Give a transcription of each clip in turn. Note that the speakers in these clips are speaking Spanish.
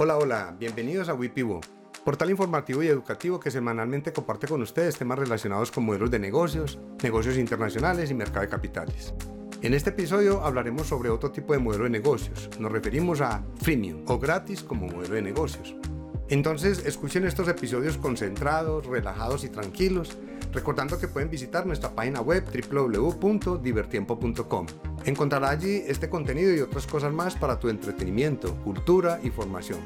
Hola, hola, bienvenidos a Wipivo, portal informativo y educativo que semanalmente comparte con ustedes temas relacionados con modelos de negocios, negocios internacionales y mercado de capitales. En este episodio hablaremos sobre otro tipo de modelo de negocios. Nos referimos a freemium o gratis como modelo de negocios. Entonces, escuchen estos episodios concentrados, relajados y tranquilos, recordando que pueden visitar nuestra página web www.divertiempo.com. Encontrará allí este contenido y otras cosas más para tu entretenimiento, cultura y formación.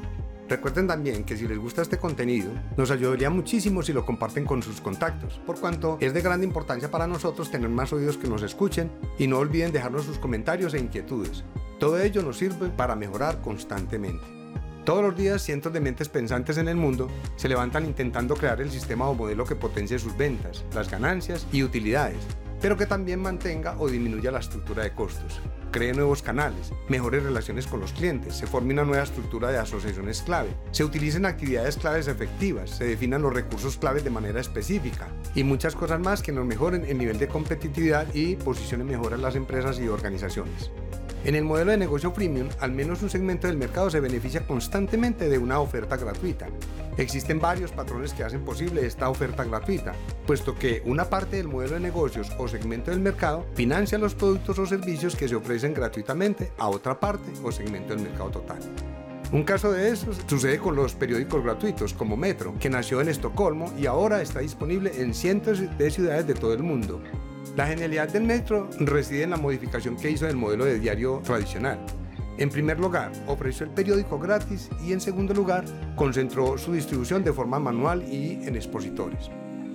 Recuerden también que si les gusta este contenido, nos ayudaría muchísimo si lo comparten con sus contactos, por cuanto es de gran importancia para nosotros tener más oídos que nos escuchen y no olviden dejarnos sus comentarios e inquietudes. Todo ello nos sirve para mejorar constantemente. Todos los días cientos de mentes pensantes en el mundo se levantan intentando crear el sistema o modelo que potencie sus ventas, las ganancias y utilidades, pero que también mantenga o disminuya la estructura de costos, cree nuevos canales, mejores relaciones con los clientes, se forme una nueva estructura de asociaciones clave, se utilicen actividades claves efectivas, se definan los recursos claves de manera específica y muchas cosas más que nos mejoren el nivel de competitividad y posicionen mejor a las empresas y organizaciones. En el modelo de negocio freemium, al menos un segmento del mercado se beneficia constantemente de una oferta gratuita. Existen varios patrones que hacen posible esta oferta gratuita, puesto que una parte del modelo de negocios o segmento del mercado financia los productos o servicios que se ofrecen gratuitamente a otra parte o segmento del mercado total. Un caso de eso sucede con los periódicos gratuitos como Metro, que nació en Estocolmo y ahora está disponible en cientos de ciudades de todo el mundo. La genialidad del metro reside en la modificación que hizo del modelo de diario tradicional. En primer lugar, ofreció el periódico gratis y en segundo lugar, concentró su distribución de forma manual y en expositores.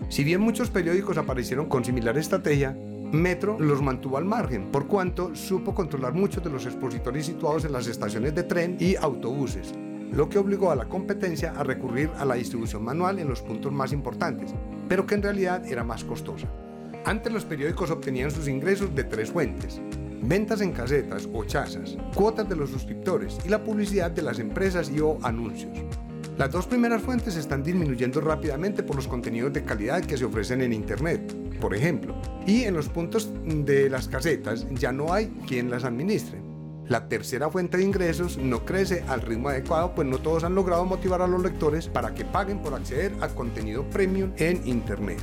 Si bien muchos periódicos aparecieron con similar estrategia, Metro los mantuvo al margen, por cuanto supo controlar muchos de los expositores situados en las estaciones de tren y autobuses, lo que obligó a la competencia a recurrir a la distribución manual en los puntos más importantes, pero que en realidad era más costosa. Antes los periódicos obtenían sus ingresos de tres fuentes. Ventas en casetas o chazas, cuotas de los suscriptores y la publicidad de las empresas y o anuncios. Las dos primeras fuentes están disminuyendo rápidamente por los contenidos de calidad que se ofrecen en Internet, por ejemplo, y en los puntos de las casetas ya no hay quien las administre. La tercera fuente de ingresos no crece al ritmo adecuado, pues no todos han logrado motivar a los lectores para que paguen por acceder a contenido premium en Internet.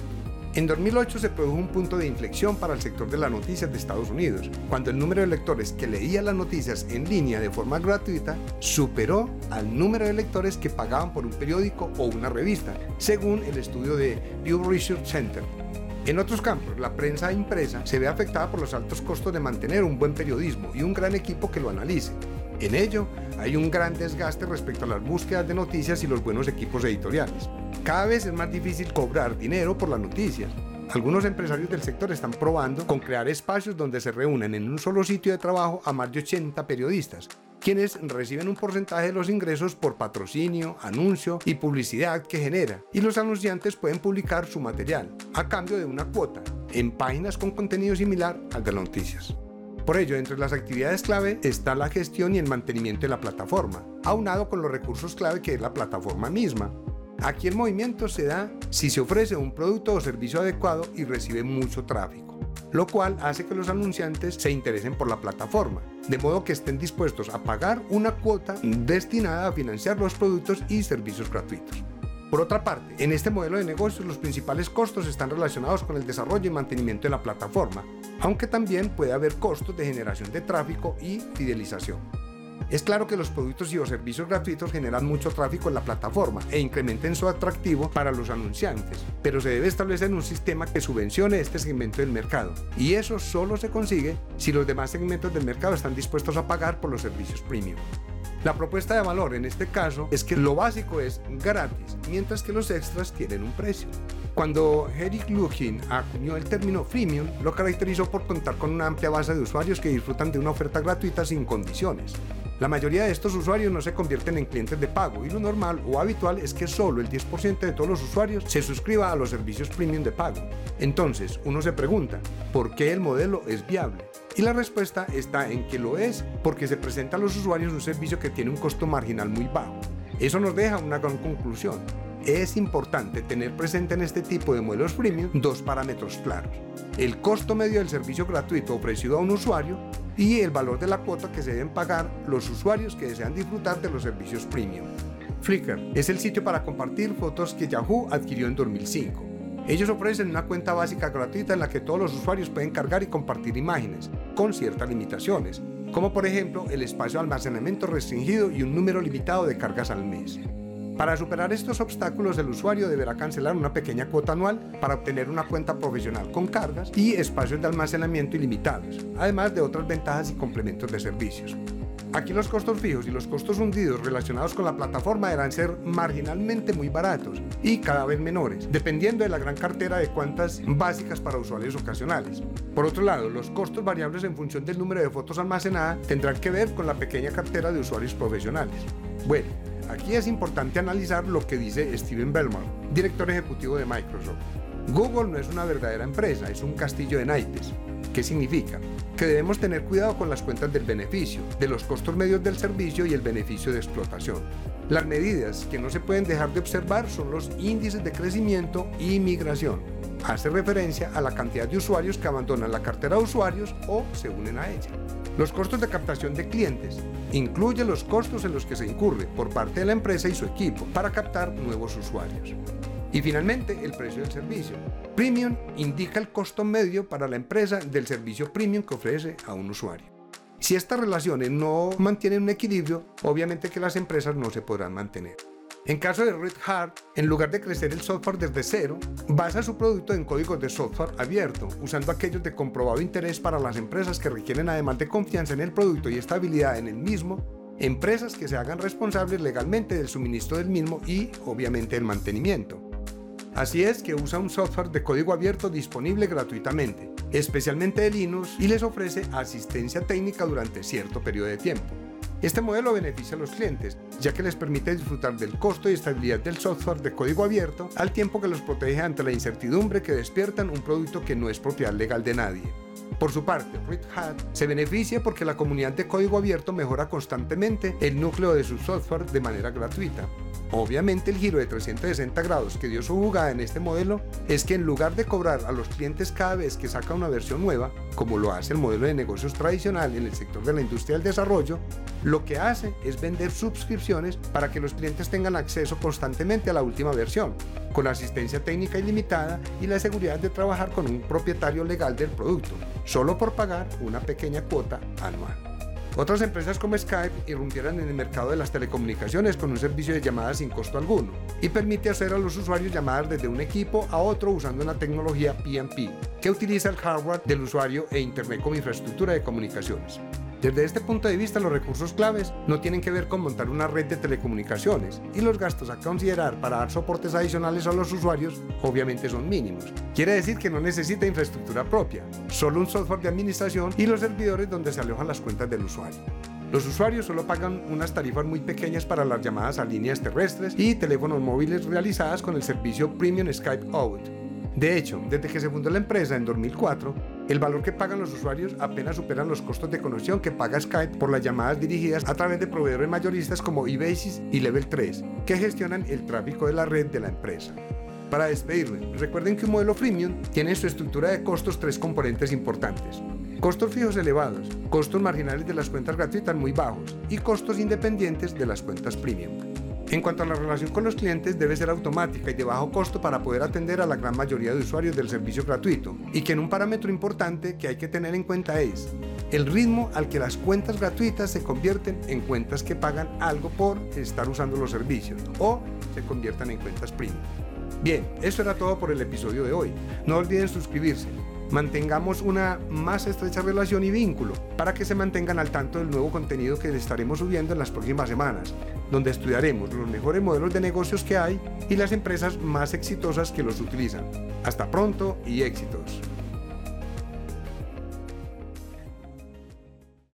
En 2008 se produjo un punto de inflexión para el sector de las noticias de Estados Unidos, cuando el número de lectores que leía las noticias en línea de forma gratuita superó al número de lectores que pagaban por un periódico o una revista, según el estudio de Pew Research Center. En otros campos, la prensa impresa se ve afectada por los altos costos de mantener un buen periodismo y un gran equipo que lo analice. En ello, hay un gran desgaste respecto a las búsquedas de noticias y los buenos equipos editoriales. Cada vez es más difícil cobrar dinero por las noticias. Algunos empresarios del sector están probando con crear espacios donde se reúnen en un solo sitio de trabajo a más de 80 periodistas, quienes reciben un porcentaje de los ingresos por patrocinio, anuncio y publicidad que genera, y los anunciantes pueden publicar su material a cambio de una cuota en páginas con contenido similar al de las noticias. Por ello, entre las actividades clave está la gestión y el mantenimiento de la plataforma, aunado con los recursos clave que es la plataforma misma, Aquí el movimiento se da si se ofrece un producto o servicio adecuado y recibe mucho tráfico, lo cual hace que los anunciantes se interesen por la plataforma, de modo que estén dispuestos a pagar una cuota destinada a financiar los productos y servicios gratuitos. Por otra parte, en este modelo de negocios los principales costos están relacionados con el desarrollo y mantenimiento de la plataforma, aunque también puede haber costos de generación de tráfico y fidelización. Es claro que los productos y los servicios gratuitos generan mucho tráfico en la plataforma e incrementen su atractivo para los anunciantes, pero se debe establecer un sistema que subvencione este segmento del mercado, y eso solo se consigue si los demás segmentos del mercado están dispuestos a pagar por los servicios premium. La propuesta de valor en este caso es que lo básico es gratis, mientras que los extras tienen un precio. Cuando Eric Lukin acuñó el término freemium, lo caracterizó por contar con una amplia base de usuarios que disfrutan de una oferta gratuita sin condiciones. La mayoría de estos usuarios no se convierten en clientes de pago y lo normal o habitual es que solo el 10% de todos los usuarios se suscriba a los servicios premium de pago. Entonces, uno se pregunta, ¿por qué el modelo es viable? Y la respuesta está en que lo es porque se presenta a los usuarios un servicio que tiene un costo marginal muy bajo. Eso nos deja una gran conclusión. Es importante tener presente en este tipo de modelos premium dos parámetros claros. El costo medio del servicio gratuito ofrecido a un usuario y el valor de la cuota que se deben pagar los usuarios que desean disfrutar de los servicios premium. Flickr es el sitio para compartir fotos que Yahoo adquirió en 2005. Ellos ofrecen una cuenta básica gratuita en la que todos los usuarios pueden cargar y compartir imágenes, con ciertas limitaciones, como por ejemplo el espacio de almacenamiento restringido y un número limitado de cargas al mes. Para superar estos obstáculos, el usuario deberá cancelar una pequeña cuota anual para obtener una cuenta profesional con cargas y espacios de almacenamiento ilimitados, además de otras ventajas y complementos de servicios. Aquí los costos fijos y los costos hundidos relacionados con la plataforma deberán ser marginalmente muy baratos y cada vez menores, dependiendo de la gran cartera de cuentas básicas para usuarios ocasionales. Por otro lado, los costos variables en función del número de fotos almacenadas tendrán que ver con la pequeña cartera de usuarios profesionales. Bueno, Aquí es importante analizar lo que dice Steven Bellmore, director ejecutivo de Microsoft. Google no es una verdadera empresa, es un castillo de naipes. ¿Qué significa? Que debemos tener cuidado con las cuentas del beneficio, de los costos medios del servicio y el beneficio de explotación. Las medidas que no se pueden dejar de observar son los índices de crecimiento y migración. Hace referencia a la cantidad de usuarios que abandonan la cartera de usuarios o se unen a ella. Los costos de captación de clientes incluyen los costos en los que se incurre por parte de la empresa y su equipo para captar nuevos usuarios. Y finalmente, el precio del servicio. Premium indica el costo medio para la empresa del servicio premium que ofrece a un usuario. Si estas relaciones no mantienen un equilibrio, obviamente que las empresas no se podrán mantener. En caso de Red Hat, en lugar de crecer el software desde cero, basa su producto en códigos de software abierto, usando aquellos de comprobado interés para las empresas que requieren además de confianza en el producto y estabilidad en el mismo, empresas que se hagan responsables legalmente del suministro del mismo y, obviamente, el mantenimiento. Así es que usa un software de código abierto disponible gratuitamente, especialmente de Linux, y les ofrece asistencia técnica durante cierto periodo de tiempo. Este modelo beneficia a los clientes, ya que les permite disfrutar del costo y estabilidad del software de código abierto, al tiempo que los protege ante la incertidumbre que despiertan un producto que no es propiedad legal de nadie. Por su parte, Red Hat se beneficia porque la comunidad de código abierto mejora constantemente el núcleo de su software de manera gratuita. Obviamente el giro de 360 grados que dio su jugada en este modelo es que en lugar de cobrar a los clientes cada vez que saca una versión nueva, como lo hace el modelo de negocios tradicional en el sector de la industria del desarrollo, lo que hace es vender suscripciones para que los clientes tengan acceso constantemente a la última versión, con asistencia técnica ilimitada y la seguridad de trabajar con un propietario legal del producto, solo por pagar una pequeña cuota anual. Otras empresas como Skype irrumpieron en el mercado de las telecomunicaciones con un servicio de llamadas sin costo alguno y permite hacer a los usuarios llamadas desde un equipo a otro usando una tecnología PMP que utiliza el hardware del usuario e Internet como infraestructura de comunicaciones. Desde este punto de vista, los recursos claves no tienen que ver con montar una red de telecomunicaciones y los gastos a considerar para dar soportes adicionales a los usuarios obviamente son mínimos. Quiere decir que no necesita infraestructura propia, solo un software de administración y los servidores donde se alojan las cuentas del usuario. Los usuarios solo pagan unas tarifas muy pequeñas para las llamadas a líneas terrestres y teléfonos móviles realizadas con el servicio Premium Skype Out. De hecho, desde que se fundó la empresa en 2004, el valor que pagan los usuarios apenas superan los costos de conexión que paga Skype por las llamadas dirigidas a través de proveedores mayoristas como eBasis y Level 3, que gestionan el tráfico de la red de la empresa. Para despedirme, recuerden que un modelo freemium tiene en su estructura de costos tres componentes importantes. Costos fijos elevados, costos marginales de las cuentas gratuitas muy bajos y costos independientes de las cuentas premium. En cuanto a la relación con los clientes, debe ser automática y de bajo costo para poder atender a la gran mayoría de usuarios del servicio gratuito. Y que en un parámetro importante que hay que tener en cuenta es el ritmo al que las cuentas gratuitas se convierten en cuentas que pagan algo por estar usando los servicios o se conviertan en cuentas premium. Bien, eso era todo por el episodio de hoy. No olviden suscribirse mantengamos una más estrecha relación y vínculo para que se mantengan al tanto del nuevo contenido que les estaremos subiendo en las próximas semanas, donde estudiaremos los mejores modelos de negocios que hay y las empresas más exitosas que los utilizan. Hasta pronto y éxitos.